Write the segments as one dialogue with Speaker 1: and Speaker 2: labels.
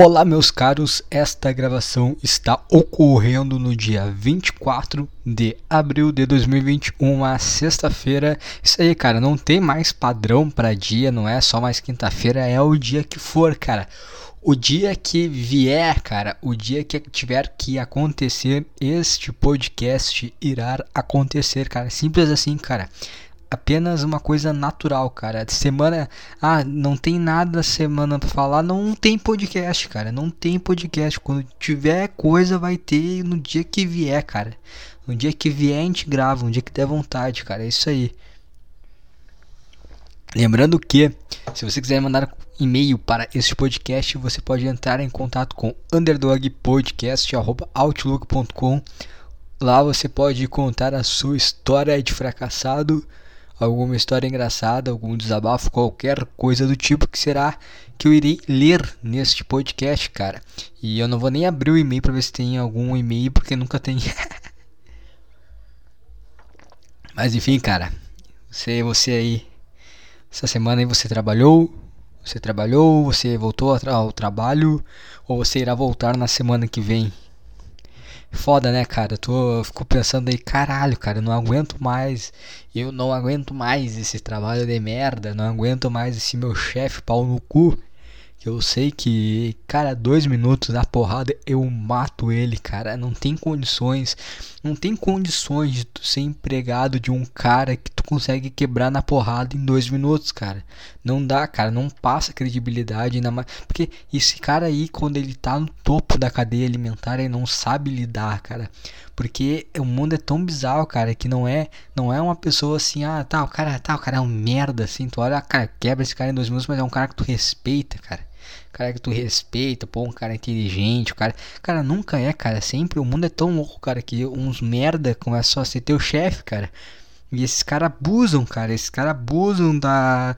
Speaker 1: Olá, meus caros. Esta gravação está ocorrendo no dia 24 de abril de 2021, uma sexta-feira. Isso aí, cara, não tem mais padrão para dia, não é só mais quinta-feira, é o dia que for, cara. O dia que vier, cara, o dia que tiver que acontecer, este podcast irá acontecer, cara. Simples assim, cara apenas uma coisa natural, cara. Semana, ah, não tem nada semana para falar, não tem podcast, cara. Não tem podcast. Quando tiver coisa vai ter no dia que vier, cara. No dia que vier a gente grava, no dia que der vontade, cara. É isso aí. Lembrando que, se você quiser mandar e-mail para este podcast, você pode entrar em contato com underdogpodcast.outlook.com. Lá você pode contar a sua história de fracassado alguma história engraçada, algum desabafo, qualquer coisa do tipo que será que eu irei ler neste podcast, cara. E eu não vou nem abrir o e-mail para ver se tem algum e-mail porque nunca tem. Mas enfim, cara, você você aí essa semana aí você trabalhou? Você trabalhou? Você voltou ao trabalho ou você irá voltar na semana que vem? Foda, né, cara? Eu, tô, eu fico pensando aí, caralho, cara, eu não aguento mais. Eu não aguento mais esse trabalho de merda. Não aguento mais esse meu chefe pau no cu que eu sei que, cara, dois minutos na porrada eu mato ele, cara. Não tem condições, não tem condições de tu ser empregado de um cara que consegue quebrar na porrada em dois minutos, cara. Não dá, cara, não passa credibilidade ainda mais. Porque esse cara aí, quando ele tá no topo da cadeia alimentar, ele não sabe lidar, cara. Porque o mundo é tão bizarro, cara, que não é, não é uma pessoa assim, ah, tá, o cara, tá, o cara é um merda, assim, tu olha, cara, quebra esse cara em dois minutos, mas é um cara que tu respeita, cara cara que tu respeita, pô, um cara inteligente, o cara. Cara, nunca é, cara. Sempre o mundo é tão louco, cara, que uns merda começam a ser teu chefe, cara. E esses caras abusam, cara. Esses caras abusam da,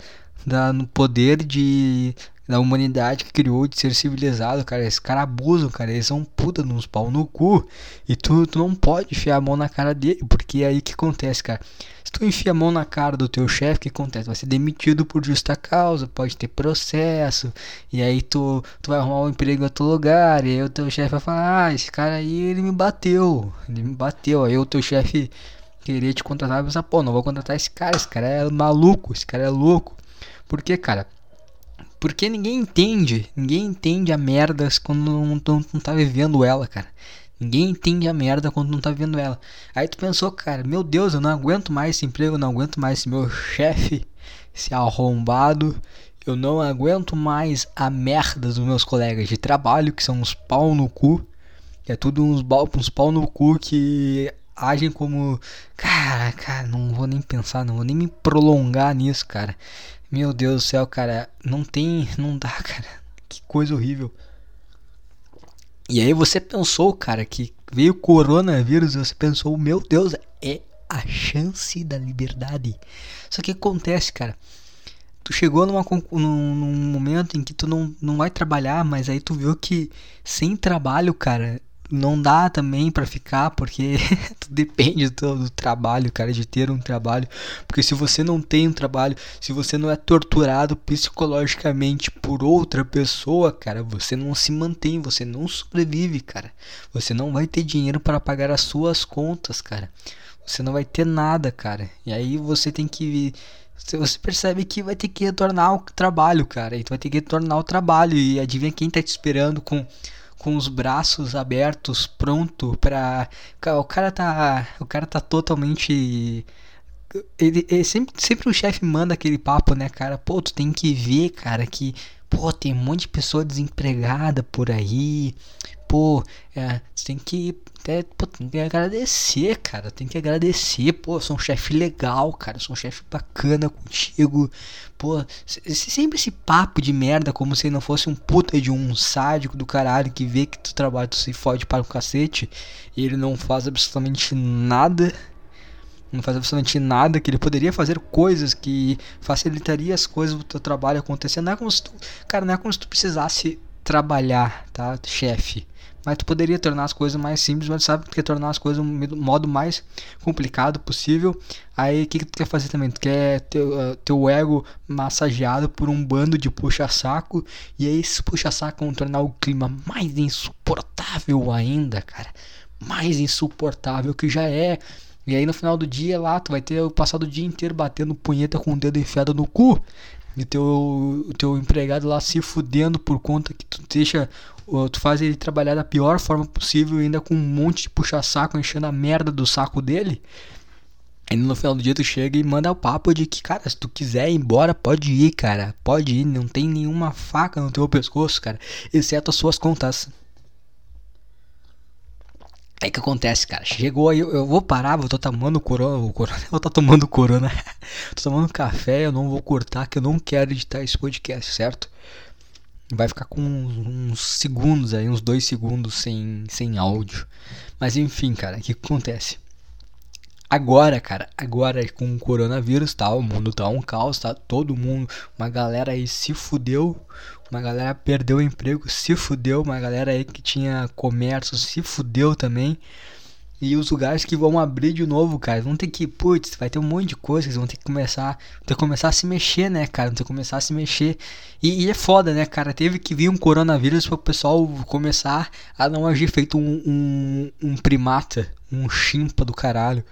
Speaker 1: da, no poder de da humanidade que criou de ser civilizado, cara. Esses caras abusam, cara. Eles são puta nos pau no cu. E tu, tu não pode enfiar a mão na cara dele. Porque é aí que acontece, cara. Se tu enfia a mão na cara do teu chefe, o que acontece? Vai ser demitido por justa causa, pode ter processo. E aí tu, tu vai arrumar um emprego em outro lugar. E aí o teu chefe vai falar: Ah, esse cara aí ele me bateu. Ele me bateu. Aí o teu chefe querer te contratar e pensar: Pô, não vou contratar esse cara. Esse cara é maluco. Esse cara é louco. Por que, cara? Porque ninguém entende, ninguém entende a merda quando não, não, não tá vivendo ela, cara. Ninguém entende a merda quando não tá vivendo ela. Aí tu pensou, cara, meu Deus, eu não aguento mais esse emprego, não aguento mais esse meu chefe, esse arrombado. Eu não aguento mais a merda dos meus colegas de trabalho, que são uns pau no cu. É tudo uns, uns pau no cu que agem como. Cara, cara, não vou nem pensar, não vou nem me prolongar nisso, cara. Meu Deus do céu, cara, não tem, não dá, cara. Que coisa horrível. E aí você pensou, cara, que veio coronavírus, você pensou, meu Deus, é a chance da liberdade. Só que acontece, cara. Tu chegou numa, num, num momento em que tu não, não vai trabalhar, mas aí tu viu que sem trabalho, cara, não dá também para ficar, porque depende do, do, trabalho, cara, de ter um trabalho. Porque se você não tem um trabalho, se você não é torturado psicologicamente por outra pessoa, cara, você não se mantém, você não sobrevive, cara. Você não vai ter dinheiro para pagar as suas contas, cara. Você não vai ter nada, cara. E aí você tem que você percebe que vai ter que retornar ao trabalho, cara. E vai ter que retornar ao trabalho e adivinha quem tá te esperando com com os braços abertos, pronto para o cara tá, o cara tá totalmente ele, ele sempre, sempre o chefe manda aquele papo, né, cara? Pô, tu tem que ver, cara, que pô, tem um monte de pessoa desempregada por aí. Pô, é, você tem que até, pô, tem que agradecer, cara. Tem que agradecer. Pô, sou um chefe legal, cara. Sou um chefe bacana contigo. Pô, sempre esse papo de merda, como se não fosse um puta de um sádico do caralho que vê que tu trabalha, tu se fode para o cacete. E ele não faz absolutamente nada. Não faz absolutamente nada, que ele poderia fazer coisas que facilitaria as coisas do teu trabalho acontecer. Não é como se tu, cara, não é como se tu precisasse trabalhar, tá, chefe? Mas tu poderia tornar as coisas mais simples, mas sabe que tornar as coisas do modo mais complicado possível. Aí o que, que tu quer fazer também? Tu quer ter uh, teu ego massageado por um bando de puxa-saco. E aí esse puxa-saco vão tornar o clima mais insuportável ainda, cara. Mais insuportável que já é. E aí no final do dia lá, tu vai ter passado o dia inteiro batendo punheta com o dedo enfiado no cu. E teu, teu empregado lá se fudendo por conta que tu deixa. Tu faz ele trabalhar da pior forma possível, ainda com um monte de puxa-saco enchendo a merda do saco dele. E no final do dia tu chega e manda o papo de que, cara, se tu quiser ir embora, pode ir, cara. Pode ir, não tem nenhuma faca no teu pescoço, cara. Exceto as suas contas. Aí que acontece, cara? Chegou aí, eu, vou parar, vou tô tomando corona, o corona, vou tô tomando corona. tô tomando café, eu não vou cortar, que eu não quero editar esse podcast, certo? Vai ficar com uns, uns segundos aí, uns dois segundos sem, sem áudio. Mas enfim, cara, o que acontece? Agora, cara, agora com o coronavírus, tá? O mundo tá um caos, tá? Todo mundo, uma galera aí se fudeu, uma galera perdeu o emprego, se fudeu, uma galera aí que tinha comércio se fudeu também. E os lugares que vão abrir de novo, cara, vão ter que, putz, vai ter um monte de coisas, vão ter que começar, ter que começar a se mexer, né, cara, vão ter que começar a se mexer. E, e é foda, né, cara, teve que vir um coronavírus para o pessoal começar a não agir feito um, um, um primata, um chimpa do caralho.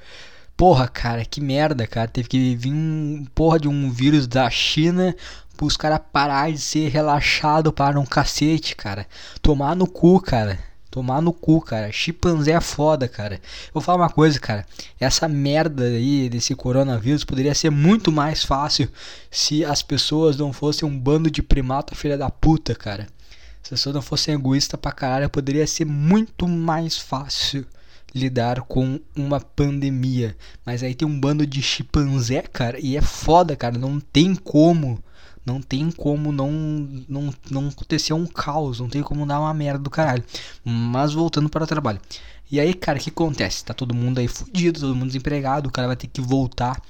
Speaker 1: Porra, cara, que merda, cara. Teve que vir um porra de um vírus da China pros caras parar de ser relaxado para um cacete, cara. Tomar no cu, cara. Tomar no cu, cara. Chimpanzé é foda, cara. Vou falar uma coisa, cara. Essa merda aí desse coronavírus poderia ser muito mais fácil se as pessoas não fossem um bando de primata filha da puta, cara. Se as pessoas não fossem egoístas pra caralho, poderia ser muito mais fácil lidar com uma pandemia. Mas aí tem um bando de chimpanzé, cara, e é foda, cara. Não tem como. Não tem como não, não, não acontecer um caos, não tem como dar uma merda do caralho. Mas voltando para o trabalho. E aí, cara, o que acontece? Tá todo mundo aí fudido, todo mundo desempregado, o cara vai ter que voltar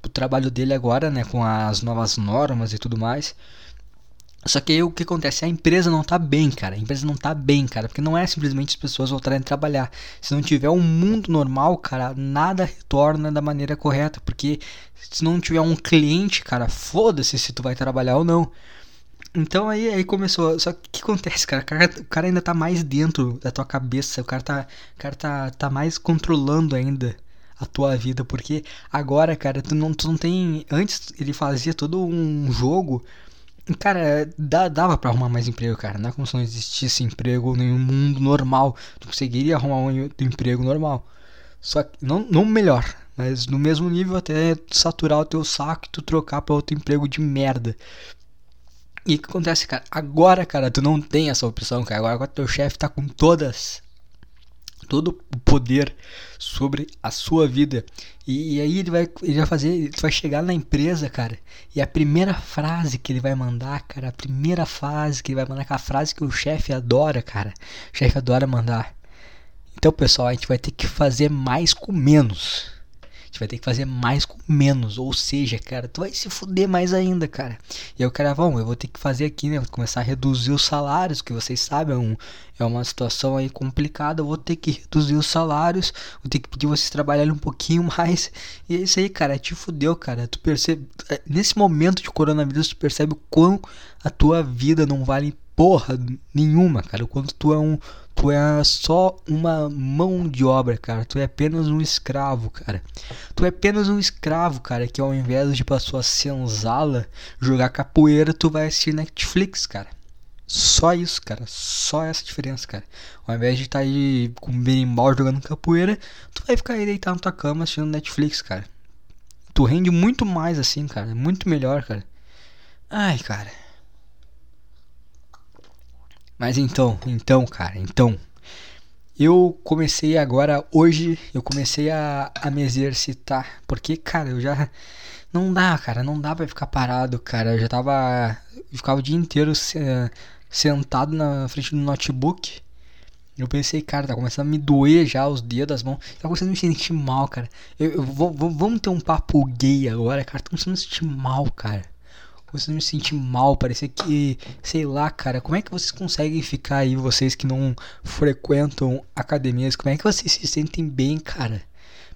Speaker 1: pro trabalho dele agora, né, com as novas normas e tudo mais. Só que aí o que acontece? A empresa não tá bem, cara. A empresa não tá bem, cara. Porque não é simplesmente as pessoas voltarem a trabalhar. Se não tiver um mundo normal, cara, nada retorna da maneira correta. Porque se não tiver um cliente, cara, foda-se se tu vai trabalhar ou não. Então aí, aí começou. Só que o que acontece, cara? O, cara? ainda tá mais dentro da tua cabeça. O cara tá, o cara tá, tá mais controlando ainda a tua vida. Porque agora, cara, tu não, tu não tem. Antes ele fazia todo um jogo Cara, dá, dava pra arrumar mais emprego, cara. Não é como se não existisse emprego em um mundo normal. Tu conseguiria arrumar um emprego normal. Só que, não, não melhor, mas no mesmo nível até saturar o teu saco e tu trocar pra outro emprego de merda. E o que acontece, cara? Agora, cara, tu não tem essa opção, cara. Agora, agora teu chefe tá com todas todo o poder sobre a sua vida. E, e, aí ele vai, ele vai fazer, ele vai chegar na empresa, cara. E a primeira frase que ele vai mandar, cara, a primeira frase que ele vai mandar, que é a frase que o chefe adora, cara. O chefe adora mandar. Então, pessoal, a gente vai ter que fazer mais com menos gente vai ter que fazer mais com menos. Ou seja, cara, tu vai se fuder mais ainda, cara. E aí o cara, vamos, eu vou ter que fazer aqui, né? Vou começar a reduzir os salários, que vocês sabem, é, um, é uma situação aí complicada. Eu vou ter que reduzir os salários, vou ter que pedir vocês trabalharem um pouquinho mais. E é isso aí, cara, te fudeu, cara. Tu percebe, é, nesse momento de coronavírus, tu percebe o quão a tua vida não vale porra nenhuma, cara. O quanto tu é um Tu é só uma mão de obra, cara. Tu é apenas um escravo, cara. Tu é apenas um escravo, cara. Que ao invés de pra sua senzala jogar capoeira, tu vai assistir Netflix, cara. Só isso, cara. Só essa diferença, cara. Ao invés de estar tá aí com berimbau jogando capoeira, tu vai ficar aí deitado na tua cama assistindo Netflix, cara. Tu rende muito mais assim, cara. Muito melhor, cara. Ai, cara. Mas então, então, cara, então. Eu comecei agora, hoje, eu comecei a, a me exercitar. Porque, cara, eu já. Não dá, cara, não dá pra ficar parado, cara. Eu já tava. Eu ficava o dia inteiro sentado na frente do notebook. Eu pensei, cara, tá começando a me doer já os dedos das mãos. Tá começando a me sentir mal, cara. Eu, eu vamos ter um papo gay agora, cara. Tá começando a me sentir mal, cara. Começando a me sentir mal, parecia que, sei lá, cara, como é que vocês conseguem ficar aí, vocês que não frequentam academias, como é que vocês se sentem bem, cara?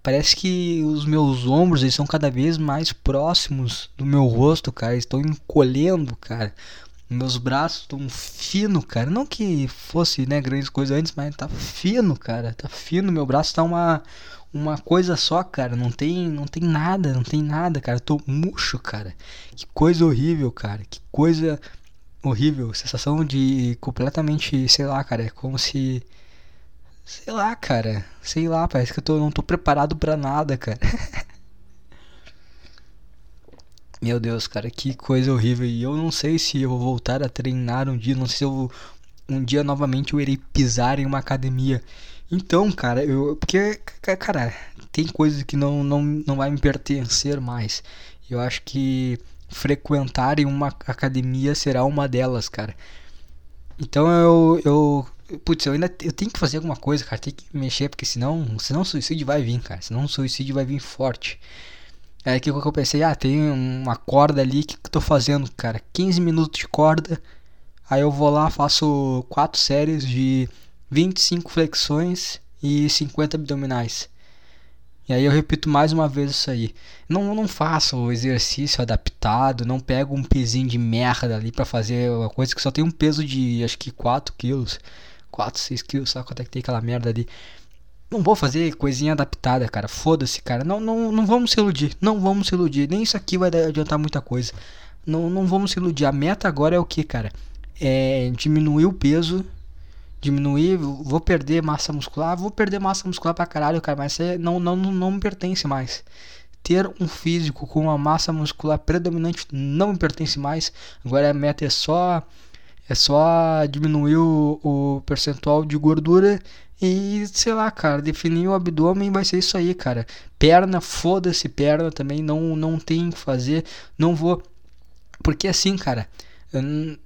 Speaker 1: Parece que os meus ombros eles são cada vez mais próximos do meu rosto, cara. Estão encolhendo, cara. Meus braços estão fino, cara. Não que fosse, né, grandes coisas antes, mas tá fino, cara. Tá fino. Meu braço tá uma uma coisa só, cara. Não tem, não tem nada, não tem nada, cara. Eu tô murcho, cara. Que coisa horrível, cara. Que coisa horrível. Sensação de completamente, sei lá, cara. É como se sei lá, cara. Sei lá, parece que eu tô, não tô preparado para nada, cara. Meu Deus, cara, que coisa horrível. E eu não sei se eu vou voltar a treinar um dia, não sei se eu um dia novamente eu irei pisar em uma academia. Então, cara, eu porque cara, tem coisas que não não não vai me pertencer mais. Eu acho que frequentar em uma academia será uma delas, cara. Então eu eu putz, eu ainda eu tenho que fazer alguma coisa, cara, tem que mexer porque senão, senão o suicídio vai vir, cara. Senão o suicídio vai vir forte. É que eu pensei, ah, tem uma corda ali que eu tô fazendo, cara, 15 minutos de corda. Aí eu vou lá, faço quatro séries de 25 flexões e 50 abdominais. E aí eu repito mais uma vez isso aí. Não, não faço o exercício adaptado, não pego um pezinho de merda ali para fazer uma coisa que só tem um peso de acho que 4 quilos. 4, 6 quilos, sabe quanto é que tem aquela merda ali. Não vou fazer coisinha adaptada, cara. Foda-se, cara. Não, não, não vamos se iludir. Não vamos se iludir. Nem isso aqui vai adiantar muita coisa. Não, não vamos se iludir. A meta agora é o que, cara? É diminuir o peso. Diminuir. Vou perder massa muscular. Vou perder massa muscular pra caralho, cara. Mas é, não, não, não me pertence mais. Ter um físico com uma massa muscular predominante não me pertence mais. Agora a meta é só. É só diminuir o, o percentual de gordura e, sei lá, cara, definir o abdômen vai ser isso aí, cara. Perna, foda-se perna também, não, não tem que fazer, não vou. Porque assim, cara,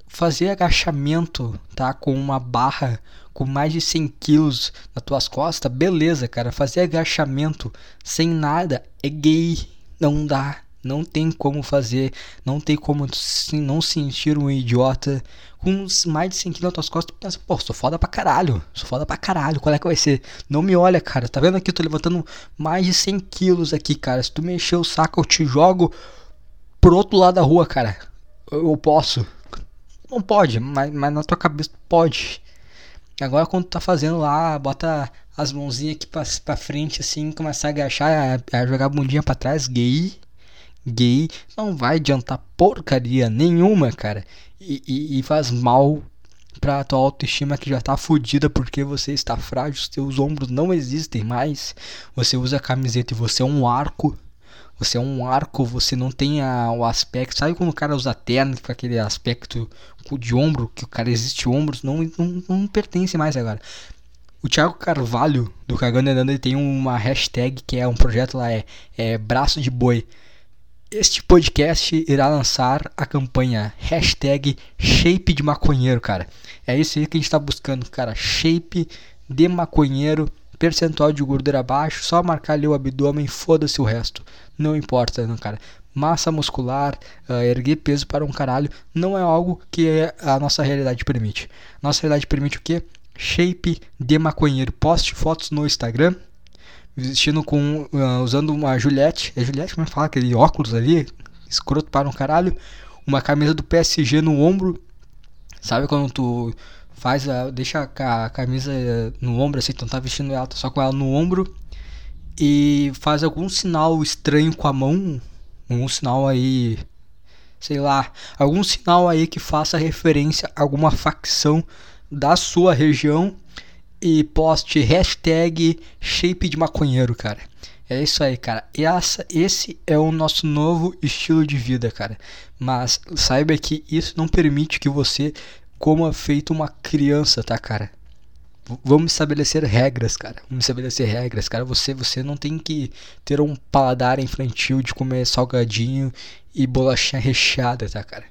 Speaker 1: fazer agachamento, tá? Com uma barra com mais de 100 quilos nas tuas costas, beleza, cara. Fazer agachamento sem nada é gay, não dá. Não tem como fazer, não tem como não sentir um idiota com mais de 100 quilos nas tuas costas. Tu pensa, pô, sou foda pra caralho, sou foda pra caralho, qual é que vai ser? Não me olha, cara, tá vendo aqui? Eu tô levantando mais de 100 quilos aqui, cara. Se tu mexer o saco, eu te jogo pro outro lado da rua, cara. Eu, eu posso. Não pode, mas, mas na tua cabeça pode. Agora quando tu tá fazendo lá, bota as mãozinhas aqui pra, pra frente assim, começar a agachar, a, a jogar a bundinha pra trás, gay gay não vai adiantar porcaria nenhuma, cara. E, e, e faz mal pra tua autoestima que já tá fodida porque você está frágil, seus ombros não existem mais. Você usa camiseta e você é um arco. Você é um arco, você não tem a, o aspecto. Sabe quando o cara usa terno com aquele aspecto de ombro, que o cara existe ombros? Não, não, não pertence mais agora. O Thiago Carvalho, do Cagando Andando, ele tem uma hashtag que é um projeto lá, é, é Braço de Boi. Este podcast irá lançar a campanha hashtag Shape de Maconheiro, cara. É isso aí que a gente está buscando, cara. Shape de maconheiro, percentual de gordura baixo, só marcar ali o abdômen, foda-se o resto. Não importa, não, cara. Massa muscular, uh, erguer peso para um caralho, não é algo que a nossa realidade permite. Nossa realidade permite o quê? Shape de maconheiro. Poste fotos no Instagram, vestindo com. Uh, usando uma Juliette. É Juliette, como é que fala? Aquele óculos ali, escroto para um caralho. Uma camisa do PSG no ombro. Sabe quando tu faz a. deixa a camisa no ombro assim, não tá vestindo ela, tá só com ela no ombro. E faz algum sinal estranho com a mão. Algum sinal aí. Sei lá. Algum sinal aí que faça referência a alguma facção da sua região e poste hashtag shape de maconheiro, cara. É isso aí, cara. Essa, esse é o nosso novo estilo de vida, cara. Mas saiba que isso não permite que você coma feito uma criança, tá, cara? Vamos estabelecer regras, cara. Vamos estabelecer regras, cara. Você, você não tem que ter um paladar infantil de comer salgadinho e bolachinha recheada, tá, cara?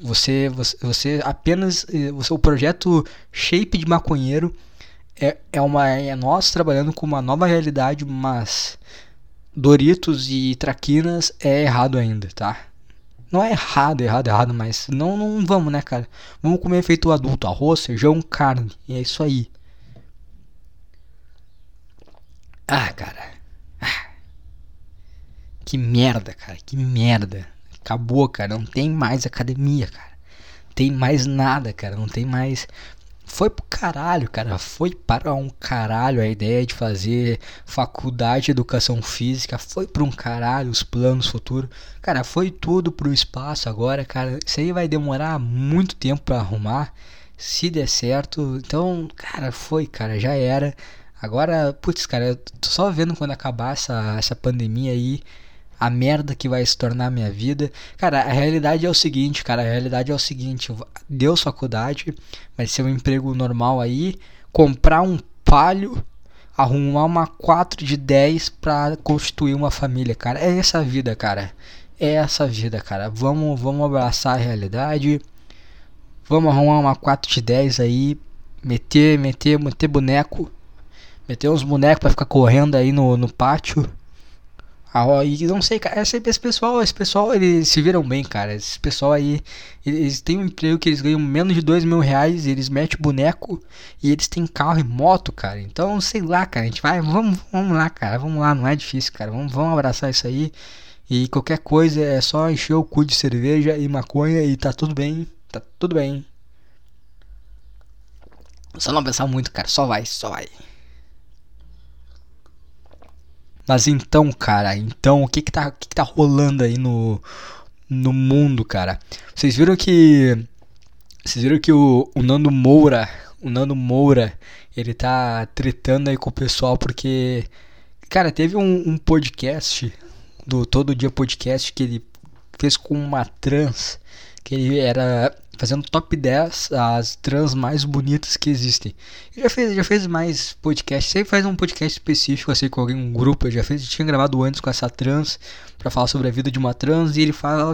Speaker 1: Você, você, você apenas, eh, você, o projeto Shape de Maconheiro é, é, uma, é nós trabalhando com uma nova realidade, mas Doritos e Traquinas é errado ainda, tá? Não é errado, errado, errado, mas não, não vamos, né, cara? Vamos comer feito adulto, arroz, feijão, carne. E é isso aí. Ah, cara. Ah. Que merda, cara. Que merda. Acabou, cara. Não tem mais academia, cara. Tem mais nada, cara. Não tem mais foi pro caralho, cara. Foi para um caralho a ideia de fazer faculdade de educação física. Foi para um caralho os planos futuros. Cara, foi tudo pro espaço agora, cara. Isso aí vai demorar muito tempo para arrumar. Se der certo. Então, cara, foi, cara. Já era. Agora, putz, cara, eu tô só vendo quando acabar essa, essa pandemia aí a merda que vai se tornar a minha vida. Cara, a realidade é o seguinte, cara, a realidade é o seguinte, deu faculdade, vai ser um emprego normal aí, comprar um palio, arrumar uma 4 de 10 para constituir uma família, cara. É essa vida, cara. É essa vida, cara. Vamos, vamos abraçar a realidade. Vamos arrumar uma 4 de 10 aí, meter, meter, meter boneco, meter uns bonecos para ficar correndo aí no, no pátio ah, e não sei, cara, esse, esse, pessoal, esse pessoal, eles se viram bem, cara. Esse pessoal aí, eles têm um emprego que eles ganham menos de dois mil reais, eles metem boneco e eles têm carro e moto, cara. Então, sei lá, cara, a gente vai, vamos, vamos lá, cara, vamos lá, não é difícil, cara. Vamos, vamos abraçar isso aí. E qualquer coisa é só encher o cu de cerveja e maconha e tá tudo bem, tá tudo bem. Só não pensar muito, cara, só vai, só vai. Mas então, cara, então o que que tá, que que tá rolando aí no, no mundo, cara? Vocês viram que vocês viram que o, o Nando Moura, o Nando Moura, ele tá tretando aí com o pessoal porque cara, teve um, um podcast do Todo Dia Podcast que ele fez com uma trans que ele era fazendo top 10 as trans mais bonitas que existem. Ele já fez, já fez mais podcasts, sempre faz um podcast específico assim com alguém, um grupo, já fez, tinha gravado antes com essa trans para falar sobre a vida de uma trans e ele fala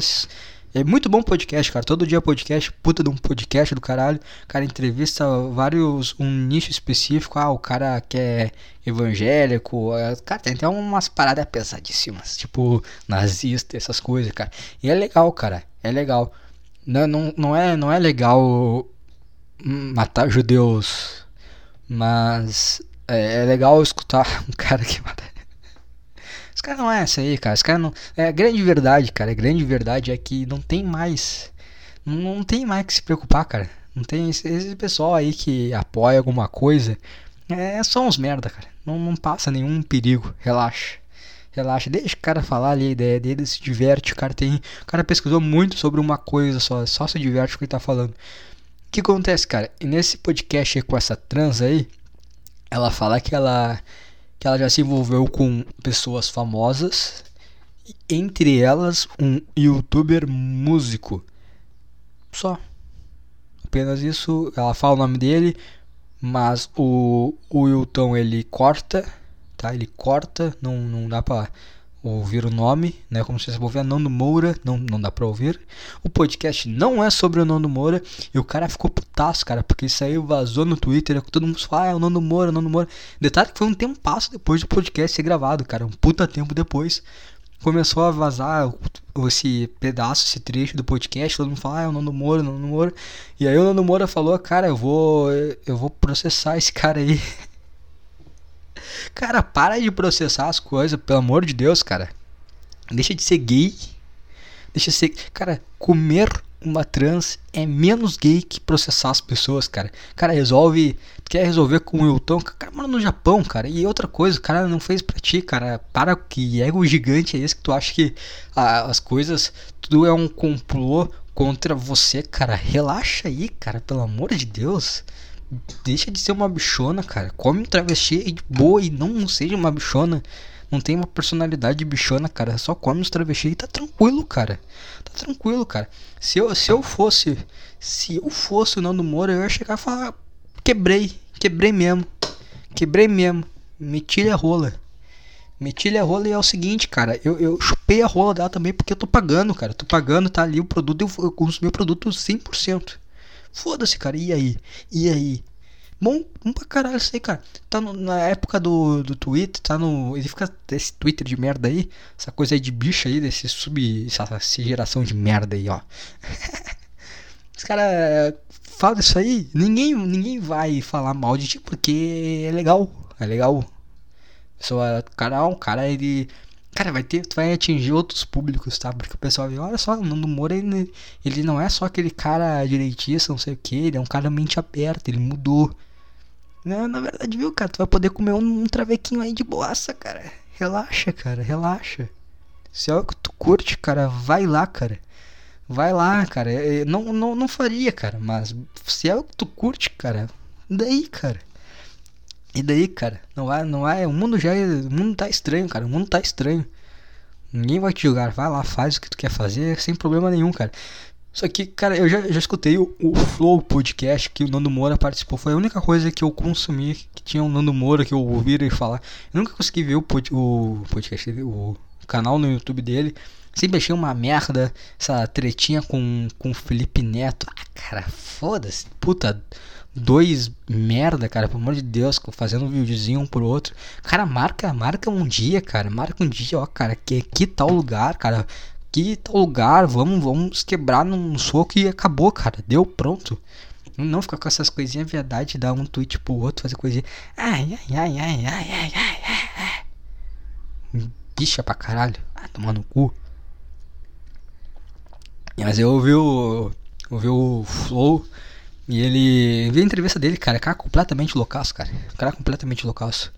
Speaker 1: é muito bom podcast, cara. Todo dia podcast, puta de um podcast do caralho. Cara, entrevista vários, um nicho específico. Ah, o cara que é evangélico. É, cara, tem até umas paradas pesadíssimas, tipo nazista, essas coisas, cara. E é legal, cara. É legal. Não, não, não, é, não é legal matar judeus, mas é, é legal escutar um cara que mata. Esse cara não é essa aí, cara. Esse cara não. É a grande verdade, cara. A grande verdade é que não tem mais. Não tem mais que se preocupar, cara. Não tem esse, esse pessoal aí que apoia alguma coisa. É só uns merda, cara. Não, não passa nenhum perigo. Relaxa relaxa, deixa o cara falar ali a ideia dele, se diverte, o cara tem, o cara pesquisou muito sobre uma coisa só, só se diverte com o que ele tá falando. O que acontece, cara? E nesse podcast aí com essa trans aí, ela fala que ela que ela já se envolveu com pessoas famosas, entre elas um youtuber músico. Só. Apenas isso, ela fala o nome dele, mas o, o Wilton ele corta tá? Ele corta, não, não dá pra ouvir o nome, né? Como se você ouvir Nando Moura, não, não dá pra ouvir. O podcast não é sobre o Nando Moura e o cara ficou putaço, cara, porque isso aí vazou no Twitter, todo mundo fala, ah, é o Nando Moura, o Nando Moura. Detalhe que foi um tempo passo depois do podcast ser gravado, cara, um puta tempo depois. Começou a vazar esse pedaço, esse trecho do podcast, todo mundo fala, ah, é o Nando Moura, o Nando Moura. E aí o Nando Moura falou, cara, eu vou eu vou processar esse cara aí. Cara, para de processar as coisas, pelo amor de Deus, cara. Deixa de ser gay. Deixa de ser. Cara, comer uma trans é menos gay que processar as pessoas, cara. Cara, resolve. Quer resolver com o Wilton? Cara, mora no Japão, cara. E outra coisa, o cara não fez pra ti, cara. Para que ego gigante é esse que tu acha que ah, as coisas. Tudo é um complô contra você, cara. Relaxa aí, cara. Pelo amor de Deus. Deixa de ser uma bichona, cara. Come travesti de boa e não seja uma bichona. Não tem uma personalidade de bichona, cara. Só come os travestis e tá tranquilo, cara. Tá tranquilo, cara. Se eu, se eu fosse. Se eu fosse o Nando Moura, eu ia chegar e falar. Quebrei. Quebrei mesmo. Quebrei mesmo. Meti a rola. Meti a rola e é o seguinte, cara. Eu, eu chupei a rola dela também porque eu tô pagando, cara. Tô pagando, tá ali o produto. Eu, eu consumi o produto 100%. Foda-se, cara. E aí? E aí? Bom, bom pra caralho isso aí, cara. Tá no, na época do, do Twitter, tá no. Ele fica. Esse Twitter de merda aí, essa coisa aí de bicho aí, desse sub. Essa, essa geração de merda aí, ó. Os caras falam isso aí, ninguém, ninguém vai falar mal de ti porque é legal. É legal. Pessoa, cara, um cara, ele Cara, vai ter, tu vai atingir outros públicos, tá? Porque o pessoal vê, olha só, o Nando Moura, ele, ele não é só aquele cara direitista, não sei o que, ele é um cara mente aberta, ele mudou. Não, na verdade, viu, cara, tu vai poder comer um, um travequinho aí de boaça, cara. Relaxa, cara, relaxa. Se é o que tu curte, cara, vai lá, cara. Vai lá, cara. Não, não, não faria, cara, mas se é o que tu curte, cara, daí, cara. E daí, cara, não vai, não vai, o mundo já, o mundo tá estranho, cara, o mundo tá estranho. Ninguém vai te julgar, vai lá, faz o que tu quer fazer, sem problema nenhum, cara. Só que, cara, eu já, já escutei o, o Flow podcast que o Nando Moura participou. Foi a única coisa que eu consumi que tinha o Nando Moura que eu ouvi ele falar. Eu nunca consegui ver o, pod, o podcast, o canal no YouTube dele. Sempre achei uma merda essa tretinha com, com o Felipe Neto. Ah, cara, foda-se. Puta, dois merda, cara, pelo amor de Deus, fazendo um videozinho um pro outro. Cara, marca, marca um dia, cara, marca um dia, ó, cara, que, que tal lugar, cara, que tal lugar, vamos, vamos quebrar num soco e acabou, cara, deu, pronto. Não ficar com essas coisinhas verdade, dar um tweet pro outro, fazer coisinha. Ai, ai, ai, ai, ai, ai, ai, ai. Bicha pra caralho. Ah, tomar no cu. Mas eu ouvi o. Ouvi o Flow e ele. Vi a entrevista dele, cara. Cara completamente loucaço, cara. Cara completamente loucaço.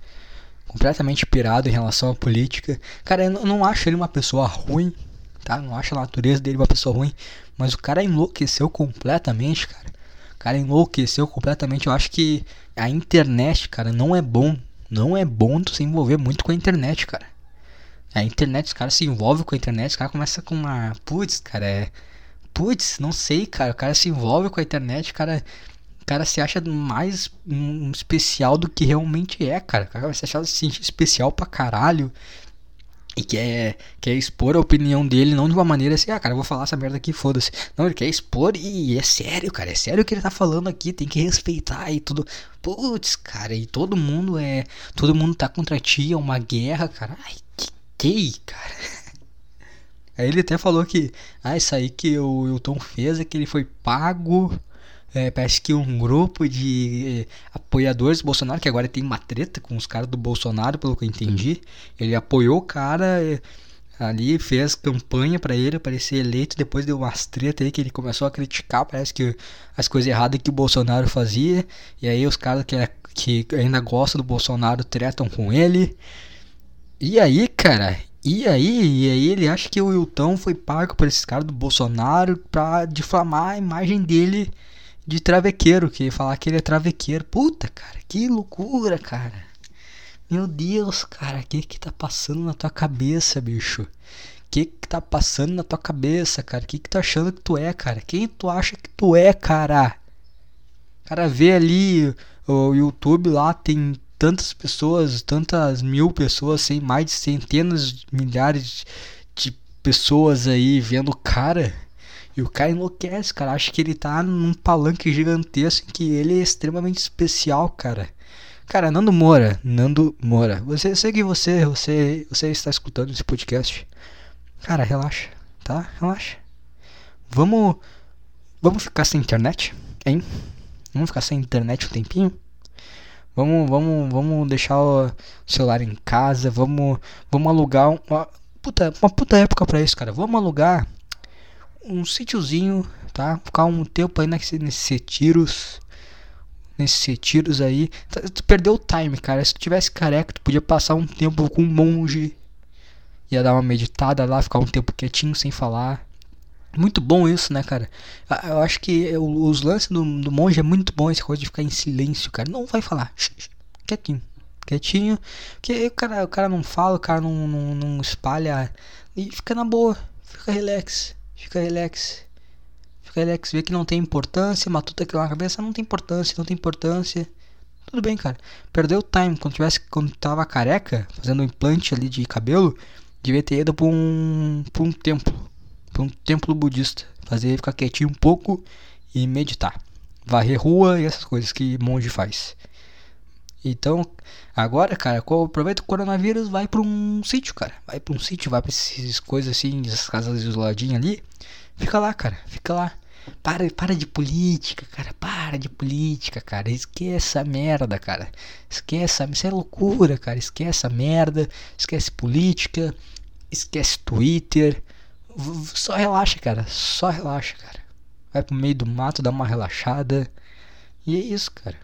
Speaker 1: Completamente pirado em relação à política. Cara, eu não acho ele uma pessoa ruim, tá? Não acho a natureza dele uma pessoa ruim. Mas o cara enlouqueceu completamente, cara. O cara enlouqueceu completamente. Eu acho que a internet, cara, não é bom. Não é bom tu se envolver muito com a internet, cara. A internet, os caras se envolvem com a internet, os caras começam com uma. Putz, cara, é putz, não sei, cara. O cara se envolve com a internet, o cara, o cara se acha mais um, especial do que realmente é, cara. O cara vai se achar especial pra caralho. E quer, quer expor a opinião dele, não de uma maneira assim, ah, cara, eu vou falar essa merda aqui, foda-se. Não, ele quer expor e é sério, cara, é sério o que ele tá falando aqui, tem que respeitar e tudo. Putz, cara, e todo mundo é. Todo mundo tá contra ti, é uma guerra, cara. Ai, que gay, cara. Aí ele até falou que, ah, isso aí que o Wilton fez é que ele foi pago. É, parece que um grupo de eh, apoiadores do Bolsonaro, que agora tem uma treta com os caras do Bolsonaro, pelo que eu entendi. Ele apoiou o cara eh, ali, fez campanha para ele, para ser eleito. Depois deu umas treta aí que ele começou a criticar, parece que as coisas erradas que o Bolsonaro fazia. E aí os caras que, que ainda gostam do Bolsonaro tretam com ele. E aí, cara, e aí, e aí ele acha que o Wilton foi pago por esses caras do Bolsonaro pra difamar a imagem dele de travequeiro, que falar que ele é travequeiro. Puta, cara, que loucura, cara. Meu Deus, cara, o que que tá passando na tua cabeça, bicho? O que que tá passando na tua cabeça, cara? O que que tá achando que tu é, cara? Quem tu acha que tu é, cara? Cara, vê ali o YouTube lá, tem tantas pessoas, tantas mil pessoas, sem mais de centenas, milhares de pessoas aí vendo o cara. E o cara enlouquece, cara. Acha que ele tá num palanque gigantesco que ele é extremamente especial, cara. Cara, Nando Moura, Nando Moura. Você sei que você, você, você está escutando esse podcast. Cara, relaxa, tá? Relaxa. Vamos vamos ficar sem internet, hein? Vamos ficar sem internet um tempinho? Vamos, vamos, vamos deixar o celular em casa, vamos, vamos alugar uma puta, uma puta época para isso, cara. Vamos alugar um sítiozinho, tá? Ficar um tempo aí nesse, nesses retiros, nesses retiros aí. Tá, tu perdeu o time, cara. Se tu tivesse careca, tu podia passar um tempo com um monge, ia dar uma meditada lá, ficar um tempo quietinho sem falar. Muito bom isso, né, cara? Eu acho que os lances do, do monge é muito bom essa coisa de ficar em silêncio, cara. Não vai falar. Quietinho. Quietinho. Porque o cara, o cara não fala, o cara não, não, não espalha. E fica na boa. Fica relax. Fica relax. Fica relax. Vê que não tem importância. Matuta aquilo na cabeça. Não tem importância, não tem importância. Tudo bem, cara. Perdeu o time. Quando tivesse, quando tava careca, fazendo um implante ali de cabelo, devia ter ido pra um, pra um templo para um templo budista, fazer ficar quietinho um pouco e meditar. varrer rua e essas coisas que monge faz. Então, agora, cara, aproveita o coronavírus, vai pra um sítio, cara. Vai pra um sítio, vai pra essas coisas assim, essas casas isoladinhas ali. Fica lá, cara, fica lá. Para, para de política, cara. Para de política, cara. Esquece a merda, cara. Esquece, isso é loucura, cara. Esquece a merda. Esquece política. Esquece Twitter. Só relaxa, cara. Só relaxa, cara. Vai pro meio do mato, dá uma relaxada. E é isso, cara.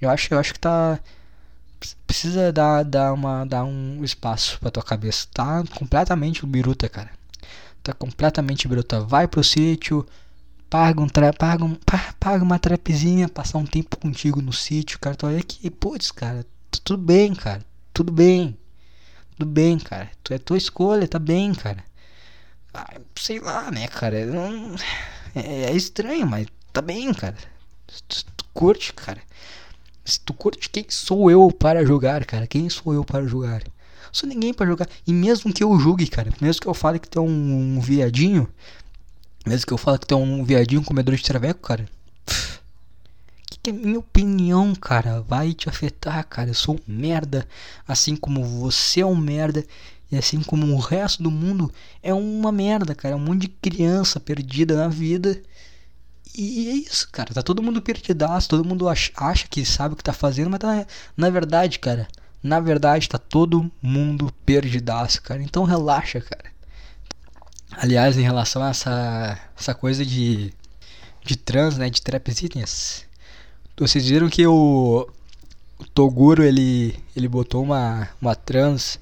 Speaker 1: Eu acho, eu acho que tá. Precisa dar, dar, uma, dar um espaço pra tua cabeça. Tá completamente biruta, cara. Tá completamente biruta. Vai pro sítio paga, um tra paga, um, paga uma trapezinha, passar um tempo contigo no sítio, cara. Tu olha aqui, putz, cara, tudo bem, cara. Tudo bem. Tudo bem, cara. Tu é tua escolha, tá bem, cara. Sei lá, né, cara. Não, é, é, estranho, mas tá bem, cara. Tu, tu curte, cara. Se tu curte, quem sou eu para jogar, cara? Quem sou eu para jogar? Sou ninguém para jogar. E mesmo que eu julgue, cara, mesmo que eu fale que tu é um, um viadinho, mesmo que eu falo que tu é um viadinho comedor de traveco, cara. Que, que é minha opinião, cara? Vai te afetar, cara. Eu sou um merda. Assim como você é um merda. E assim como o resto do mundo é uma merda, cara. É um monte de criança perdida na vida. E é isso, cara. Tá todo mundo perdidaço. Todo mundo acha, que sabe o que tá fazendo, mas tá, na verdade, cara. Na verdade, tá todo mundo perdidaço, cara. Então relaxa, cara. Aliás, em relação a essa, essa coisa de, de trans, né, de trapzinhas, vocês viram que o, o Toguro, ele, ele botou uma, uma trans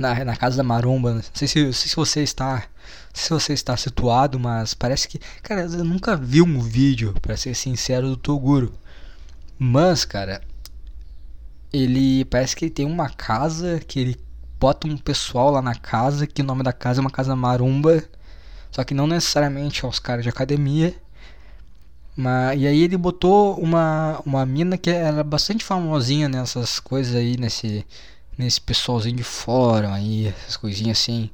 Speaker 1: na, na casa da Maromba, não sei se, se você está se você está situado, mas parece que, cara, eu nunca vi um vídeo, para ser sincero, do Toguro. Mas, cara, ele parece que ele tem uma casa que ele bota um pessoal lá na casa, que o nome da casa é uma casa marumba, só que não necessariamente aos caras de academia. Mas, e aí ele botou uma, uma mina que era bastante famosinha nessas coisas aí, nesse, nesse pessoalzinho de fórum aí, essas coisinhas assim.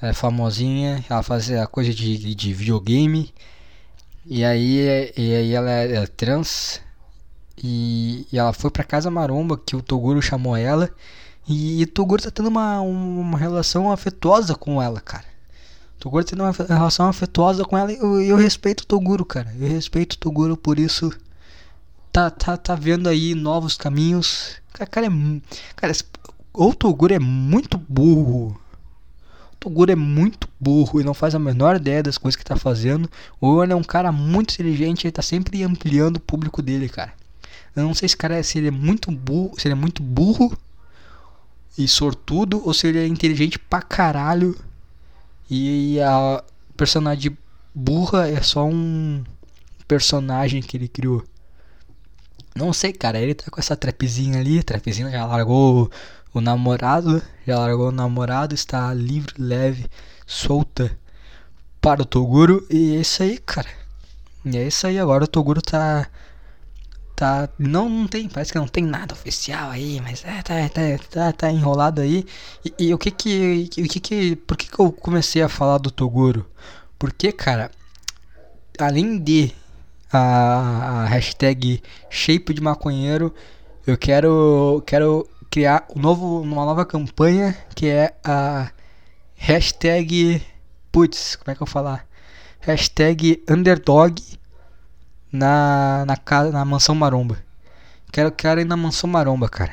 Speaker 1: É famosinha, ela fazia coisa de, de videogame. E aí, e aí ela é, é trans. E, e, ela foi pra casa maromba que o Toguro chamou ela. E, o Toguro tá tendo uma, uma relação afetuosa com ela, cara. Toguro tá tendo uma relação afetuosa com ela e eu, eu, respeito o Toguro, cara. Eu respeito o Toguro por isso. Tá, tá, tá vendo aí novos caminhos. Cara, é, cara ou o Toguro é muito burro. O Toguro é muito burro e não faz a menor ideia das coisas que tá fazendo. Ou ele é um cara muito inteligente e tá sempre ampliando o público dele, cara. Eu não sei se, cara, se ele é muito burro, se ele é muito burro e sortudo ou se ele é inteligente pra caralho e a personagem burra é só um personagem que ele criou. Não sei, cara, ele tá com essa trapzinha ali, trapzinha já largou o namorado, já largou o namorado, está livre, leve, solta para o Toguro e é isso aí, cara. E é isso aí, agora o Toguro tá tá não, não tem, parece que não tem nada oficial aí, mas é, tá, tá, tá, tá enrolado aí. E, e, o que que, o que que, por que que eu comecei a falar do Toguro? Porque, cara, além de a, a hashtag shape de maconheiro, eu quero, quero criar um novo, uma nova campanha que é a hashtag, putz, como é que eu vou falar? Hashtag underdog na, na, casa, na mansão maromba. Quero, quero ir na mansão maromba, cara.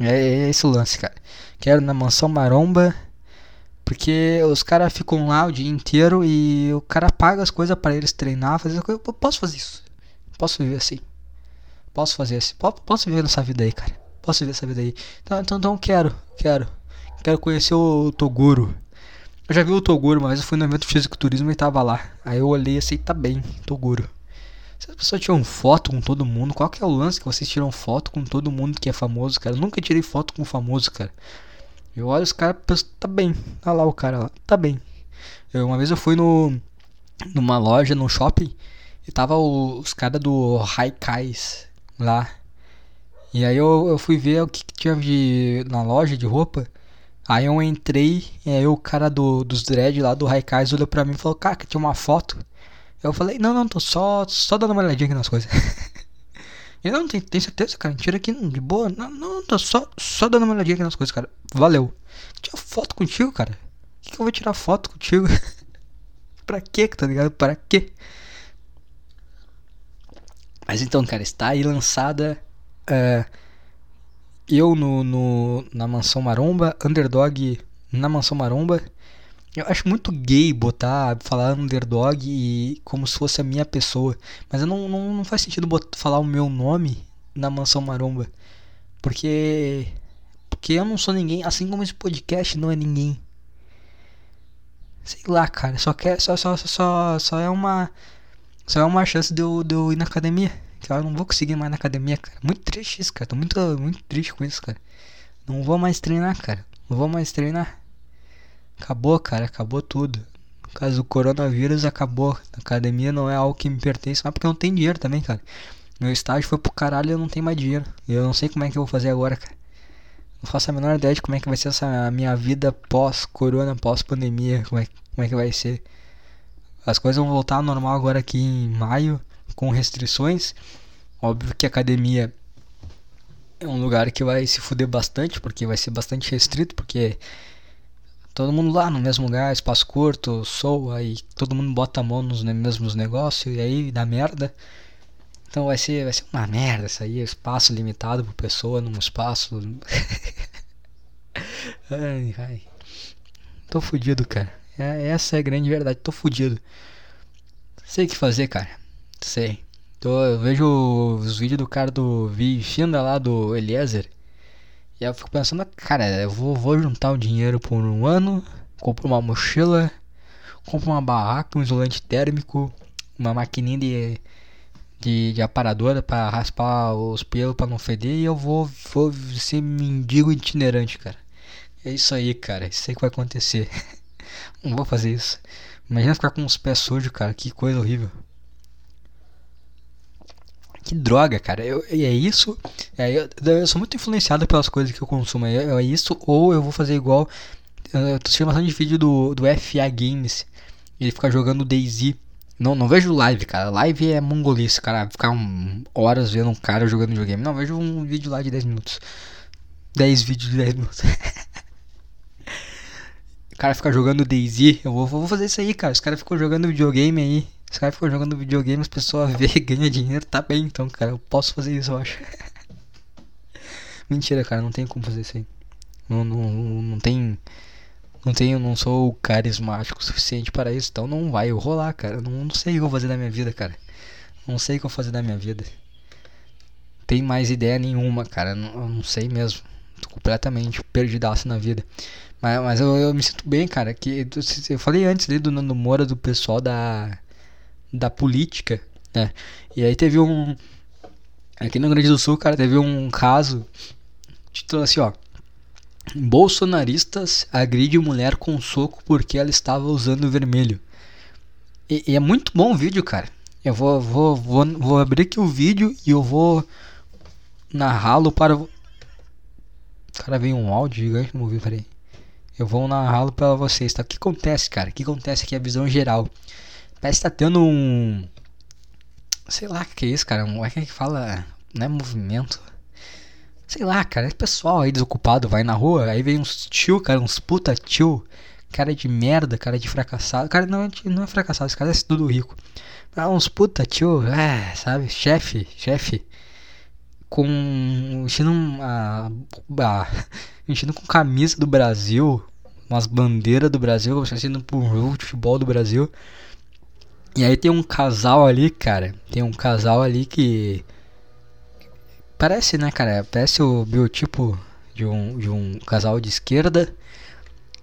Speaker 1: É, é esse o lance, cara. Quero ir na mansão maromba. Porque os caras ficam lá o dia inteiro e o cara paga as coisas para eles treinar, fazer coisa. Eu posso fazer isso. Posso viver assim. Posso fazer assim. Posso viver nessa vida aí, cara. Posso viver essa vida aí. Então, então, então quero, quero. Quero conhecer o Toguro. Eu já vi o Toguro, mas eu fui no evento fisiculturismo e tava lá. Aí eu olhei assim, tá bem, Toguro. Se as pessoas tiram foto com todo mundo, qual que é o lance que vocês tiram foto com todo mundo que é famoso, cara? Eu nunca tirei foto com famoso, cara. Eu olho os caras, penso, tá bem. Olha lá o cara lá, tá bem. Eu, uma vez eu fui no numa loja, num shopping, e tava o, os caras do Haikais lá. E aí eu, eu fui ver o que, que, tinha de, na loja de roupa. Aí eu entrei, e aí o cara do, dos dread lá do Haikais olhou pra mim e falou, cara, que tinha uma foto. Eu falei, não, não, tô só, só dando uma olhadinha aqui nas coisas. Ele não tem, tem certeza, cara. Tira aqui de boa. Não, não, tô só, só dando uma olhadinha aqui nas coisas, cara. Valeu. Tira foto contigo, cara. Que, que eu vou tirar foto contigo? pra quê, tá ligado? Pra quê? Mas então, cara, está aí lançada. Uh, eu no, no, na Mansão Maromba, Underdog na Mansão Maromba. Eu acho muito gay botar, falar underdog e como se fosse a minha pessoa. Mas não, não, não faz sentido botar, falar o meu nome na Mansão Maromba. Porque. Porque eu não sou ninguém, assim como esse podcast não é ninguém. Sei lá, cara, só quer. Só, só, só, só é uma. Só é uma chance de eu, de eu ir na academia. Que eu não vou conseguir mais na academia, cara. Muito triste isso, cara. Tô muito, muito triste com isso, cara. Não vou mais treinar, cara. Não vou mais treinar. Acabou, cara, acabou tudo. No caso do coronavírus, acabou. A academia não é algo que me pertence, mas porque não tenho dinheiro também, cara. Meu estágio foi pro caralho e eu não tenho mais dinheiro. Eu não sei como é que eu vou fazer agora, cara. Não faço a menor ideia de como é que vai ser essa minha vida pós-corona, pós-pandemia. Como é, como é que vai ser. As coisas vão voltar ao normal agora aqui em maio, com restrições. Óbvio que a academia é um lugar que vai se fuder bastante, porque vai ser bastante restrito, porque todo mundo lá no mesmo lugar, espaço curto, soa aí todo mundo bota a mão nos mesmos negócios e aí dá merda. Então vai ser, vai ser uma merda isso aí, espaço limitado por pessoa num espaço. ai, ai. Tô fudido, cara. É, essa é a grande verdade, tô fudido. Sei o que fazer, cara. Sei. Tô, eu vejo os vídeos do cara do Vifinda lá do Eliezer. E eu fico pensando, cara, eu vou, vou juntar o dinheiro por um ano, compro uma mochila, compro uma barraca, um isolante térmico, uma maquininha de, de, de aparadora para raspar os pelos para não feder e eu vou, vou ser mendigo itinerante, cara. É isso aí, cara. Isso aí que vai acontecer. não vou fazer isso. Imagina ficar com os pés sujos, cara. Que coisa horrível. Que droga, cara. Eu, é isso. É, eu, eu, sou muito influenciado pelas coisas que eu consumo. É, é isso, ou eu vou fazer igual. Eu tô assistindo bastante vídeo do, do FA Games. Ele fica jogando Daisy. Não, não vejo live, cara. Live é mongolice, cara. Ficar um, horas vendo um cara jogando videogame. Não, vejo um vídeo lá de 10 minutos. 10 vídeos de 10 minutos. o cara fica jogando Daisy. Eu vou, vou fazer isso aí, cara. Os caras ficam jogando videogame aí. Os caras ficam jogando videogame, as pessoas vê, ganha dinheiro, tá bem então, cara. Eu posso fazer isso, eu acho. Mentira, cara, não tem como fazer isso aí. Não, não, não tem. Não tenho, não sou carismático o suficiente para isso, então não vai rolar, cara. Não, não sei o que eu vou fazer da minha vida, cara. Não sei o que eu vou fazer da minha vida. Tem mais ideia nenhuma, cara. Não, não sei mesmo. Tô completamente perdidaço na vida. Mas, mas eu, eu me sinto bem, cara. Que eu falei antes ali do Nando Moura, do pessoal da da política, né? E aí teve um aqui no Grande do Sul, cara, teve um caso título assim, ó. Bolsonaristas agride mulher com soco porque ela estava usando vermelho. E, e é muito bom o vídeo, cara. Eu vou, vou, vou, vou abrir aqui o vídeo e eu vou narrá-lo para. Cara, veio um áudio gigante no vídeo, peraí. Eu vou narrá-lo para vocês, tá? O que acontece, cara? O que acontece aqui é a visão geral. Parece que tá tendo um. Sei lá o que, é isso, cara. Um, é que fala. Não é movimento. Sei lá, cara. É pessoal aí desocupado vai na rua. Aí vem uns tio, cara. Uns puta tio. Cara de merda, cara de fracassado. Cara, não, não é fracassado. Esse cara é tudo rico. Ah, uns puta tio. É, sabe? Chefe, chefe. Com. Enchendo uma. Enchendo com camisa do Brasil. Umas bandeiras do Brasil. Sendo por um futebol do Brasil. E aí tem um casal ali, cara. Tem um casal ali que. Parece, né, cara? Parece o biotipo de um, de um casal de esquerda.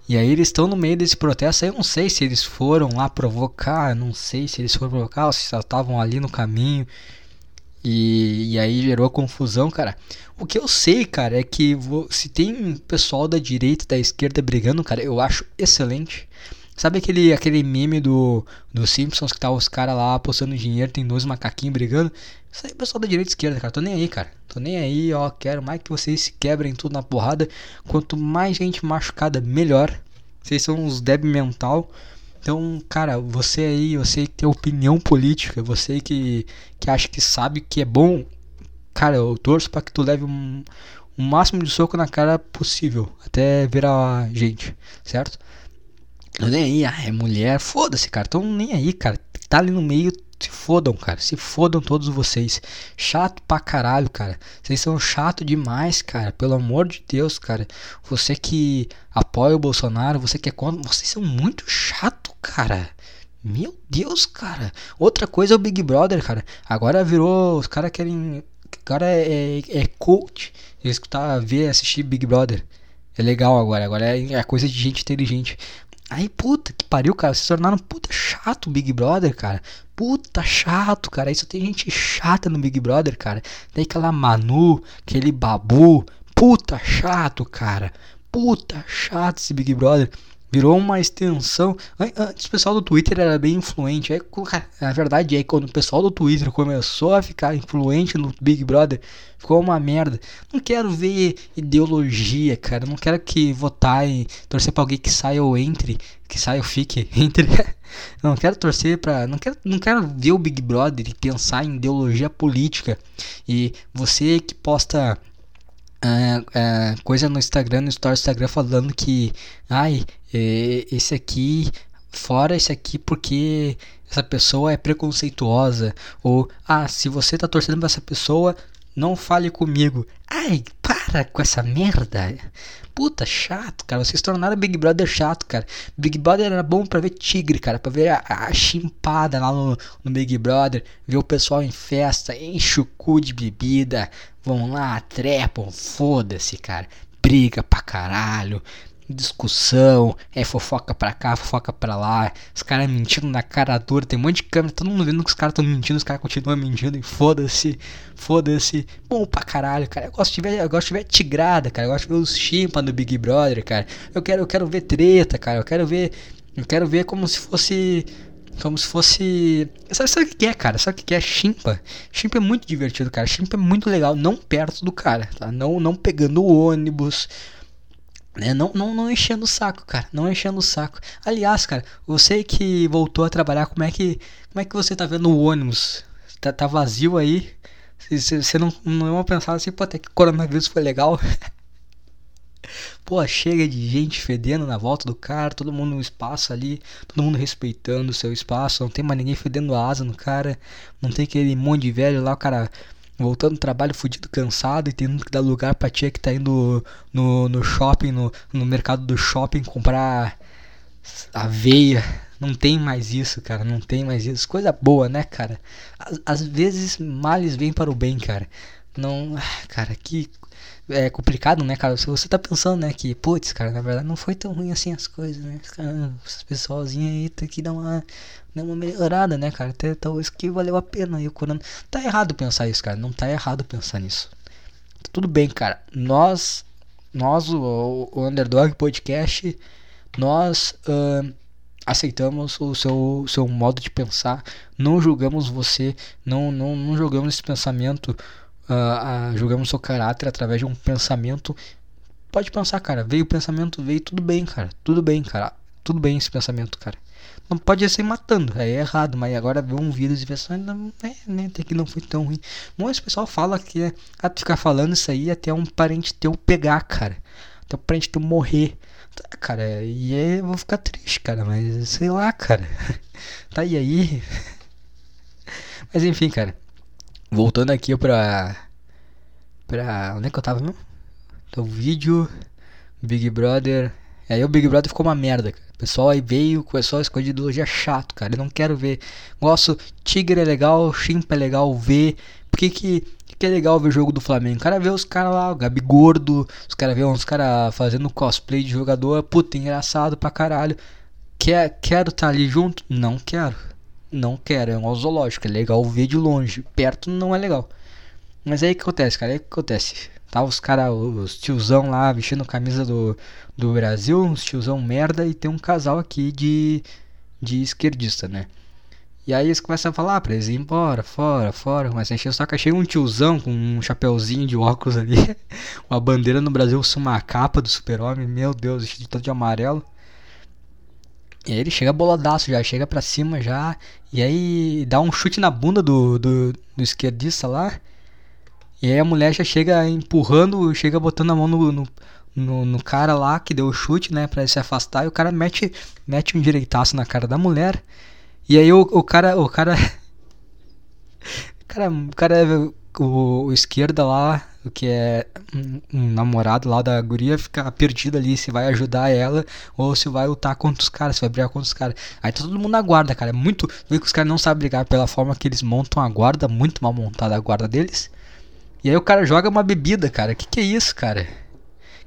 Speaker 1: E aí eles estão no meio desse protesto. Eu não sei se eles foram lá provocar. Não sei se eles foram provocar ou se só estavam ali no caminho. E, e aí gerou confusão, cara. O que eu sei, cara, é que se tem pessoal da direita e da esquerda brigando, cara, eu acho excelente. Sabe aquele, aquele meme do, do Simpsons que tá os caras lá apostando dinheiro, tem dois macaquinhos brigando? Isso aí, pessoal da direita e esquerda, cara. Tô nem aí, cara. Tô nem aí, ó. Quero mais que vocês se quebrem tudo na porrada. Quanto mais gente machucada, melhor. Vocês são uns débil mental. Então, cara, você aí, você que tem opinião política, você que, que acha que sabe que é bom, cara, eu torço para que tu leve um, o máximo de soco na cara possível, até virar gente, certo? Eu nem aí, ah, é mulher, foda-se, cara, tão nem aí, cara, tá ali no meio, se fodam, cara. Se fodam todos vocês. Chato pra caralho, cara. Vocês são chato demais, cara. Pelo amor de Deus, cara. Você que apoia o Bolsonaro, você que é contra. Vocês são muito chato, cara. Meu Deus, cara. Outra coisa é o Big Brother, cara. Agora virou. Os caras querem. Agora é, é, é coach. Escutar, ver, assistir Big Brother. É legal agora. Agora é, é coisa de gente inteligente. Aí, puta que pariu, cara. Se tornaram puta chato o Big Brother, cara. Puta chato, cara. Só tem gente chata no Big Brother, cara. Tem aquela Manu, aquele Babu. Puta chato, cara. Puta chato esse Big Brother. Virou uma extensão. Antes o pessoal do Twitter era bem influente. Aí, a verdade é que quando o pessoal do Twitter começou a ficar influente no Big Brother, ficou uma merda. Não quero ver ideologia, cara. Não quero que votar e torcer pra alguém que saia ou entre. Que saia ou fique. Entre. não quero torcer pra. Não quero, não quero ver o Big Brother e pensar em ideologia política. E você que posta Uh, uh, coisa no Instagram, no story do Instagram falando que, ai, esse aqui, fora esse aqui porque essa pessoa é preconceituosa, ou, ah, se você tá torcendo pra essa pessoa, não fale comigo. Ai, para com essa merda. Puta, chato, cara. Vocês tornaram Big Brother chato, cara. Big Brother era bom pra ver tigre, cara. Pra ver a, a chimpada lá no, no Big Brother. Ver o pessoal em festa, enche o cu de bebida. Vão lá, trepam, foda-se, cara. Briga pra caralho discussão, é fofoca pra cá, fofoca pra lá, os caras mentindo na cara dura, tem um monte de câmera, todo mundo vendo que os caras estão mentindo, os caras continuam mentindo e foda-se, foda-se, bom pra caralho, cara, eu gosto de ver, eu gosto de ver tigrada, cara, eu gosto de ver os chimpa do Big Brother, cara, eu quero, eu quero ver treta, cara, eu quero ver, eu quero ver como se fosse como se fosse. Sabe, sabe o que é, cara? Sabe o que é chimpa? Chimpa é muito divertido, cara. Chimpa é muito legal, não perto do cara, tá? Não, não pegando o ônibus, né? Não, não, não enchendo o saco, cara. Não enchendo o saco. Aliás, cara, você que voltou a trabalhar, como é que, como é que você tá vendo o ônibus? Tá, tá vazio aí? Você não, não é pensar assim, pô, até que coronavírus foi legal. pô, chega de gente fedendo na volta do cara, todo mundo no espaço ali, todo mundo respeitando o seu espaço, não tem mais ninguém fedendo asa no cara, não tem aquele monte de velho lá, o cara voltando do trabalho fudido, cansado e tendo que dar lugar pra tia que tá indo no, no shopping, no, no mercado do shopping comprar aveia. Não tem mais isso, cara. Não tem mais isso. Coisa boa, né, cara? Às, às vezes males vêm para o bem, cara. Não. Ah, cara, que é complicado, né, cara? Se você tá pensando, né, que, putz, cara, na verdade não foi tão ruim assim as coisas, né? Cara, esse pessoalzinho aí tem que dar uma, dar uma melhorada, né, cara? Até talvez que valeu a pena aí o. Tá errado pensar isso, cara. Não tá errado pensar nisso. Tudo bem, cara. Nós, nós, o, o Underdog Podcast, nós uh, aceitamos o seu, seu modo de pensar. Não julgamos você, não, não, não julgamos esse pensamento uh, uh, julgamos seu caráter através de um pensamento. Pode pensar, cara. Veio o pensamento, veio tudo bem, cara. Tudo bem, cara. Tudo bem esse pensamento, cara. Não pode ser matando, aí é errado, mas agora ver um vírus e ver só, não, é, né, até que não foi tão ruim. Mas o pessoal fala que é, ah, ficar falando isso aí até um parente teu pegar, cara. Até um parente teu morrer. Tá, cara, e aí eu vou ficar triste, cara, mas sei lá, cara. tá e aí? mas enfim, cara. Voltando aqui pra. Pra. Onde é que eu tava mesmo? Então, vídeo. Big Brother. Aí o Big Brother ficou uma merda, cara. O pessoal aí veio, começou a escolher ideologia chato, cara. Eu não quero ver. Gosto. Tigre é legal, Chimpa é legal ver. Por que que, que é legal ver jogo do Flamengo? O cara vê os caras lá, o Gabi Gordo. Os caras vê uns caras fazendo cosplay de jogador. Puta, engraçado pra caralho. Quer, quero estar tá ali junto? Não quero não quero, é um zoológico, é legal ver de longe, perto não é legal. Mas aí que acontece, cara? Aí que acontece? Tá os caras, os tiozão lá vestindo camisa do, do Brasil, uns tiozão merda, e tem um casal aqui de, de esquerdista, né? E aí eles começam a falar pra eles embora, fora, fora, mas encher o saco. Achei um tiozão com um chapeuzinho de óculos ali, uma bandeira no Brasil, uma capa do super-homem, meu Deus, de todo de amarelo. E aí ele chega boladaço já, chega pra cima já. E aí dá um chute na bunda do, do, do esquerdista lá. E aí a mulher já chega empurrando, chega botando a mão no, no, no, no cara lá que deu o chute, né? Pra ele se afastar. E o cara mete, mete um direitaço na cara da mulher. E aí o, o cara. O cara. cara. O cara. O, o esquerda lá, que é um, namorado lá da guria, fica perdido ali se vai ajudar ela ou se vai lutar contra os caras, se vai brigar contra os caras. Aí tá todo mundo na guarda, cara. É muito. Vê que os caras não sabem brigar pela forma que eles montam a guarda, muito mal montada a guarda deles. E aí o cara joga uma bebida, cara. Que que é isso, cara?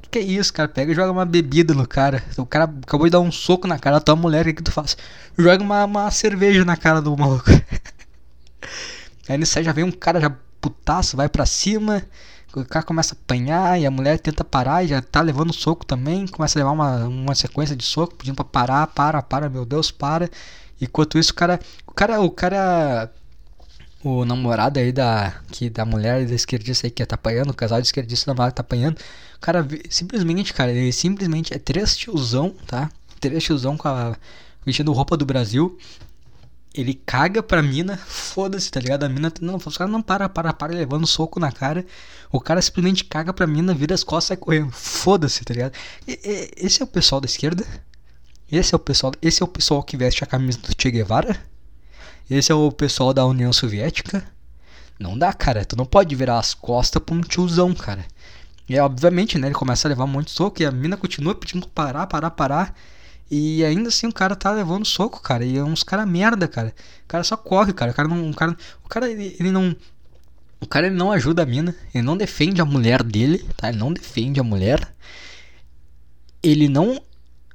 Speaker 1: Que que é isso, cara? Pega e joga uma bebida no cara. O cara acabou de dar um soco na cara da tua mulher, o que, que tu faz? Joga uma, uma cerveja na cara do maluco. aí nisso já vem um cara já putaço, vai pra cima, o cara começa a apanhar e a mulher tenta parar e já tá levando soco também, começa a levar uma, uma sequência de soco, pedindo pra parar, para, para, meu Deus, para. Enquanto isso, o cara, o cara, o cara, o namorado aí da, que, da mulher da esquerdista aí que tá apanhando, o casal de esquerdista da tá apanhando, o cara simplesmente, cara, ele simplesmente é três tiozão, tá? Três tiozão com a vestindo roupa do Brasil, ele caga pra mina, foda-se, tá ligado? A mina, não, os caras não para, para, para, levando soco na cara. O cara simplesmente caga pra mina, vira as costas e sai correndo. Foda-se, tá ligado? E, e, esse é o pessoal da esquerda? Esse é o pessoal, esse é o pessoal que veste a camisa do Che Guevara? Esse é o pessoal da União Soviética? Não dá, cara. Tu não pode virar as costas pra um tiozão, cara. E obviamente, né, ele começa a levar um monte de soco e a mina continua pedindo parar, parar, parar. E ainda assim o cara tá levando soco, cara. E é uns cara merda, cara. O cara só corre, cara. O cara não. O cara, o cara ele, ele não. O cara ele não ajuda a mina. Ele não defende a mulher dele, tá? Ele não defende a mulher. Ele não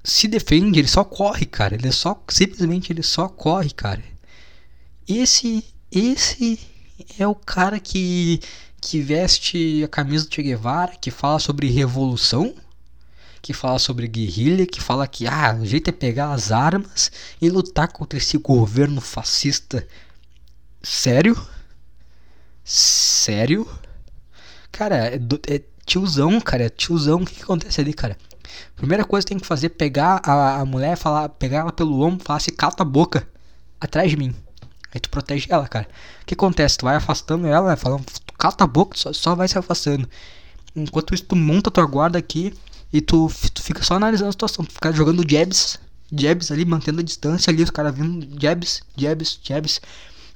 Speaker 1: se defende, ele só corre, cara. Ele só. Simplesmente ele só corre, cara. Esse. Esse é o cara que. Que veste a camisa do Che Guevara, que fala sobre revolução que fala sobre guerrilha, que fala que ah, o jeito é pegar as armas e lutar contra esse governo fascista. Sério? Sério? Cara, é, é tiozão, cara, é tiozão. O que, que acontece ali, cara? Primeira coisa que tem que fazer é pegar a, a mulher, falar, pegar ela pelo ombro, falar assim, cata a boca atrás de mim. Aí tu protege ela, cara. O que acontece? Tu vai afastando ela, falando, cata a boca, só, só vai se afastando. Enquanto isso, tu monta tua guarda aqui e tu, tu fica só analisando a situação. Tu fica jogando jabs, jabs ali, mantendo a distância ali, os caras vindo jabs, jabs, jabs.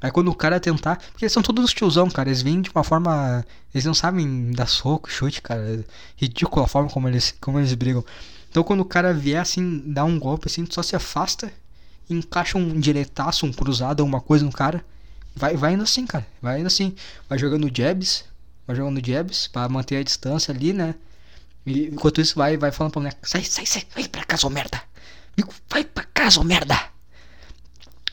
Speaker 1: Aí quando o cara tentar. Porque eles são todos tiozão, cara. Eles vêm de uma forma. Eles não sabem dar soco, chute, cara. É ridícula a forma como eles, como eles brigam. Então quando o cara vier assim, dar um golpe assim, tu só se afasta encaixa um diretaço, um cruzado, alguma coisa no cara. Vai, vai indo assim, cara. Vai indo assim. Vai jogando jabs. Vai jogando jabs pra manter a distância ali, né? E enquanto isso vai, vai falando pra mulher, sai, sai, sai, vai pra casa, ô merda. Vai pra casa, ô merda.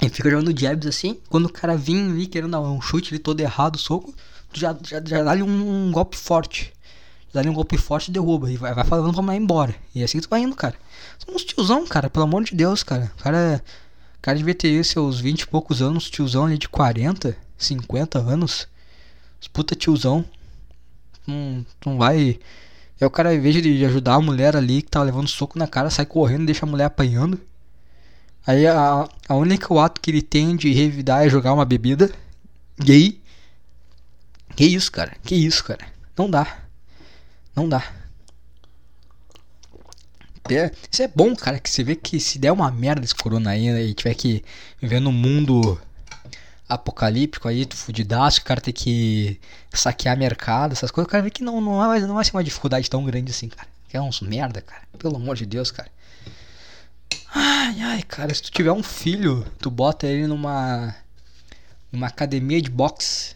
Speaker 1: E fica jogando jabs assim. Quando o cara vir ali querendo dar um chute ali todo errado, soco, já, já, já dá-lhe um, um, golpe forte. Dá-lhe um golpe forte e derruba. E vai, vai falando pra mulher ir embora. E assim tu vai indo, cara. São uns tiozão, cara, pelo amor de Deus, cara. O cara, o cara devia ter seus 20 e poucos anos, tiozão ali de 40, 50 anos. Os puta tiozão. Não, não vai Aí o cara, em vez de ajudar a mulher ali que tava levando soco na cara, sai correndo e deixa a mulher apanhando. Aí a, a única ato que ele tem de revidar é jogar uma bebida. Gay. Que isso, cara? Que isso, cara? Não dá. Não dá. É, isso é bom, cara, que você vê que se der uma merda esse corona aí né, e tiver que viver num mundo apocalíptico aí, fudidaço, o cara tem que saquear mercado, essas coisas, o cara vê que não, não, vai, não vai ser uma dificuldade tão grande assim, cara. Que é uns merda, cara. Pelo amor de Deus, cara. Ai, ai, cara, se tu tiver um filho, tu bota ele numa numa academia de boxe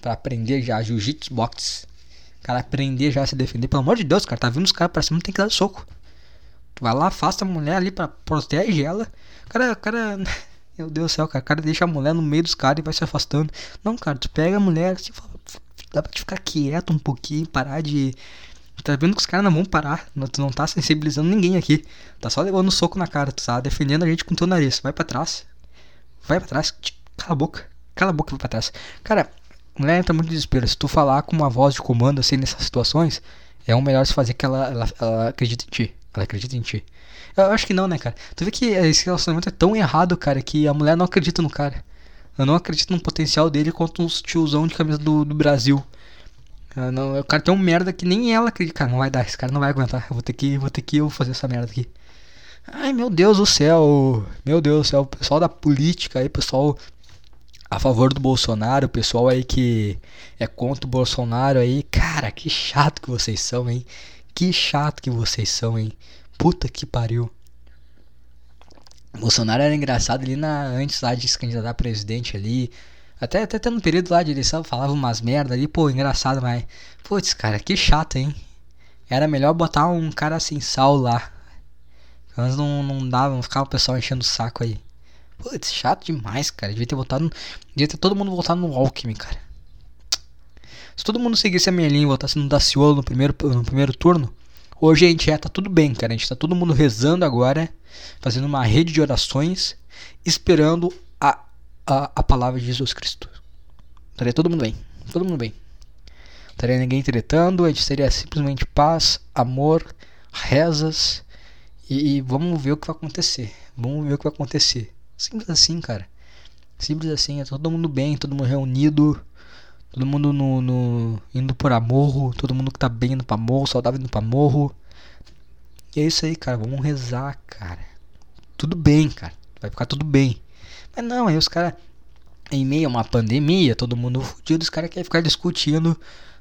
Speaker 1: para aprender já jiu-jitsu boxe. Cara, aprender já a se defender. Pelo amor de Deus, cara, tá vindo os caras pra cima, tem que dar soco. Tu vai lá, afasta a mulher ali para protege ela. Cara, cara meu Deus do céu, cara. O cara deixa a mulher no meio dos caras e vai se afastando. Não, cara, tu pega a mulher fala, dá pra te ficar quieto um pouquinho, parar de. Tá vendo que os caras não vão parar. Tu não tá sensibilizando ninguém aqui. Tá só levando soco na cara. Tu tá defendendo a gente com teu nariz. Vai pra trás. Vai pra trás. Cala a boca. Cala a boca e vai pra trás. Cara, mulher entra muito desespero. Se tu falar com uma voz de comando assim nessas situações, é o melhor se fazer que ela, ela, ela acredite em ti. Ela acredita em ti. Eu acho que não, né, cara? Tu vê que esse relacionamento é tão errado, cara, que a mulher não acredita no cara. Ela não acredita no potencial dele quanto uns tiozão de camisa do, do Brasil. Não, o cara tem um merda que nem ela acredita. Cara, não vai dar, esse cara não vai aguentar. Eu vou ter que, vou ter que eu fazer essa merda aqui. Ai, meu Deus do céu. Meu Deus do céu. O pessoal da política aí, pessoal a favor do Bolsonaro, o pessoal aí que é contra o Bolsonaro aí. Cara, que chato que vocês são, hein? Que chato que vocês são, hein? Puta que pariu. Bolsonaro era engraçado ali na, antes lá de se candidatar a presidente ali. Até, até, até no período lá de eleição falava umas merda ali, pô, engraçado, mas. Putz, cara, que chato, hein? Era melhor botar um cara sem sal lá. Antes não, não dava, não ficava o pessoal enchendo o saco aí. Putz, chato demais, cara. Devia ter votado. Devia ter todo mundo votado no Alckmin, cara. Se todo mundo seguisse a minha linha e votasse no Daciolo no primeiro, no primeiro turno, hoje a gente já tá tudo bem, cara. A gente tá todo mundo rezando agora, fazendo uma rede de orações, esperando a, a, a palavra de Jesus Cristo. Estaria todo mundo bem. Todo mundo bem. Estaria ninguém tretando, a gente teria simplesmente paz, amor, rezas. E, e vamos ver o que vai acontecer. Vamos ver o que vai acontecer. Simples assim, cara. Simples assim, é todo mundo bem, todo mundo reunido, todo mundo no, no indo por amor, todo mundo que tá bem indo pra morro, saudável indo pra morro. E é isso aí, cara, vamos rezar, cara. Tudo bem, cara, vai ficar tudo bem. Mas não, aí os caras, em meio a uma pandemia, todo mundo fudido, os caras querem ficar discutindo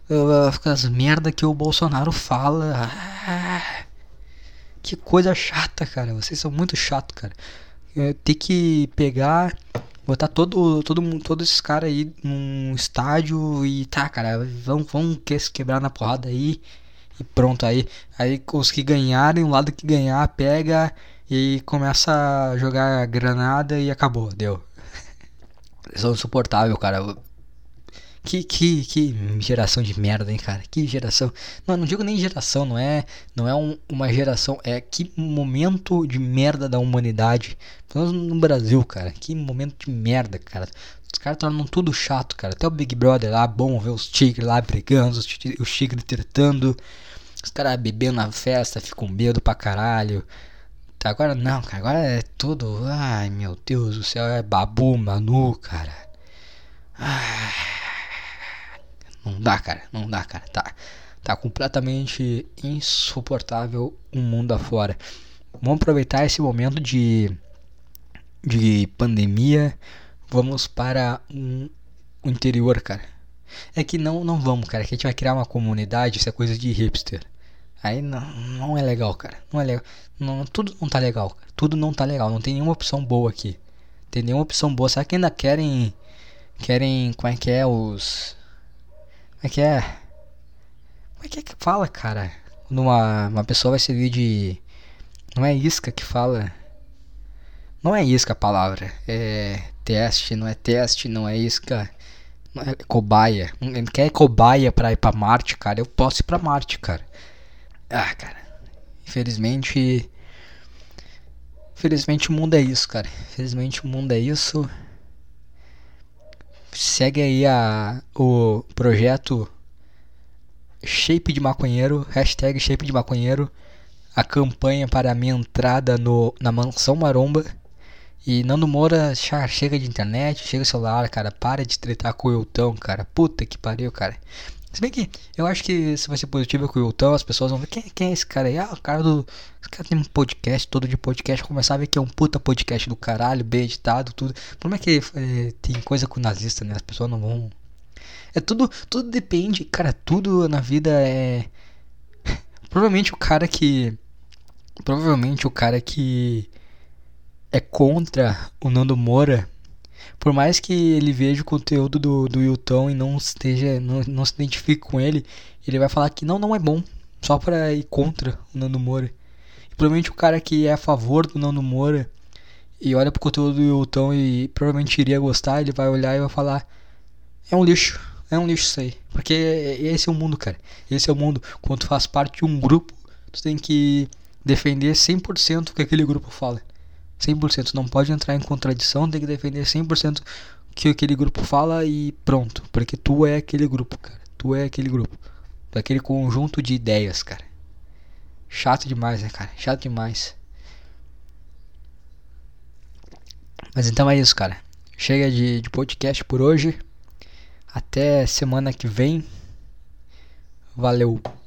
Speaker 1: uh, as merda que o Bolsonaro fala. Ah, que coisa chata, cara. Vocês são muito chato, cara é, ter que pegar, botar todo, todo todos esses caras aí num estádio e tá, cara, vão, vão quebrar na porrada aí e pronto aí. Aí os que ganharem, o lado que ganhar, pega e começa a jogar granada e acabou, deu. São insuportável, cara. Que, que, que geração de merda, hein, cara? Que geração. Não, não digo nem geração, não é, não é um, uma geração, é que momento de merda da humanidade. Pelo menos no Brasil, cara. Que momento de merda, cara. Os caras tornam tudo chato, cara. Até o Big Brother lá, bom ver os tigres lá brigando, os tigres, tretando. Os caras bebendo na festa, ficam medo pra caralho. Agora não, cara. Agora é tudo. Ai, meu Deus do céu. É babu, manu, cara. Ai. Não dá, cara. Não dá, cara. Tá, tá completamente insuportável o um mundo afora. Vamos aproveitar esse momento de, de pandemia. Vamos para um, o interior, cara. É que não, não vamos, cara. Que a gente vai criar uma comunidade. Isso é coisa de hipster. Aí não, não é legal, cara. Não é legal. Não, tudo não tá legal, cara. Tudo não tá legal. Não tem nenhuma opção boa aqui. Tem nenhuma opção boa. Será que ainda querem. Querem. Como é que é? Os é que é? Como é que é que fala, cara? Quando uma, uma pessoa vai servir de. Não é isca que fala. Não é isca a palavra. É teste, não é teste, não é isca. Não é cobaia. Ele quer cobaia pra ir pra Marte, cara. Eu posso ir pra Marte, cara. Ah, cara. Infelizmente. Infelizmente o mundo é isso, cara. Infelizmente o mundo é isso segue aí a, o projeto Shape de Maconheiro, hashtag Shape de Maconheiro, a campanha para a minha entrada no, na Mansão Maromba. E Nando Moura, chega de internet, chega o celular, cara, para de tretar com o Eutão, cara, puta que pariu, cara. Se bem que eu acho que se vai ser positivo com o Wilton, as pessoas vão ver quem, quem é esse cara aí. Ah, o cara do. Esse cara tem um podcast todo de podcast. Começar a ver que é um puta podcast do caralho, bem editado, tudo. O problema é que é, tem coisa com nazista, né? As pessoas não vão. É tudo. Tudo depende, cara. Tudo na vida é. Provavelmente o cara que. Provavelmente o cara que é contra o Nando Moura por mais que ele veja o conteúdo do, do Wilton e não esteja não, não se identifique com ele, ele vai falar que não, não é bom, só para ir contra o Nando Moura. E provavelmente o cara que é a favor do Nando Moura e olha pro conteúdo do Wilton e provavelmente iria gostar, ele vai olhar e vai falar: é um lixo, é um lixo isso aí. Porque esse é o mundo, cara. Esse é o mundo. Quando tu faz parte de um grupo, tu tem que defender 100% o que aquele grupo fala. 100%, não pode entrar em contradição, tem que defender 100% que aquele grupo fala e pronto, porque tu é aquele grupo, cara. Tu é aquele grupo, tu é aquele conjunto de ideias, cara. Chato demais, né, cara? Chato demais. Mas então é isso, cara. Chega de, de podcast por hoje. Até semana que vem. Valeu.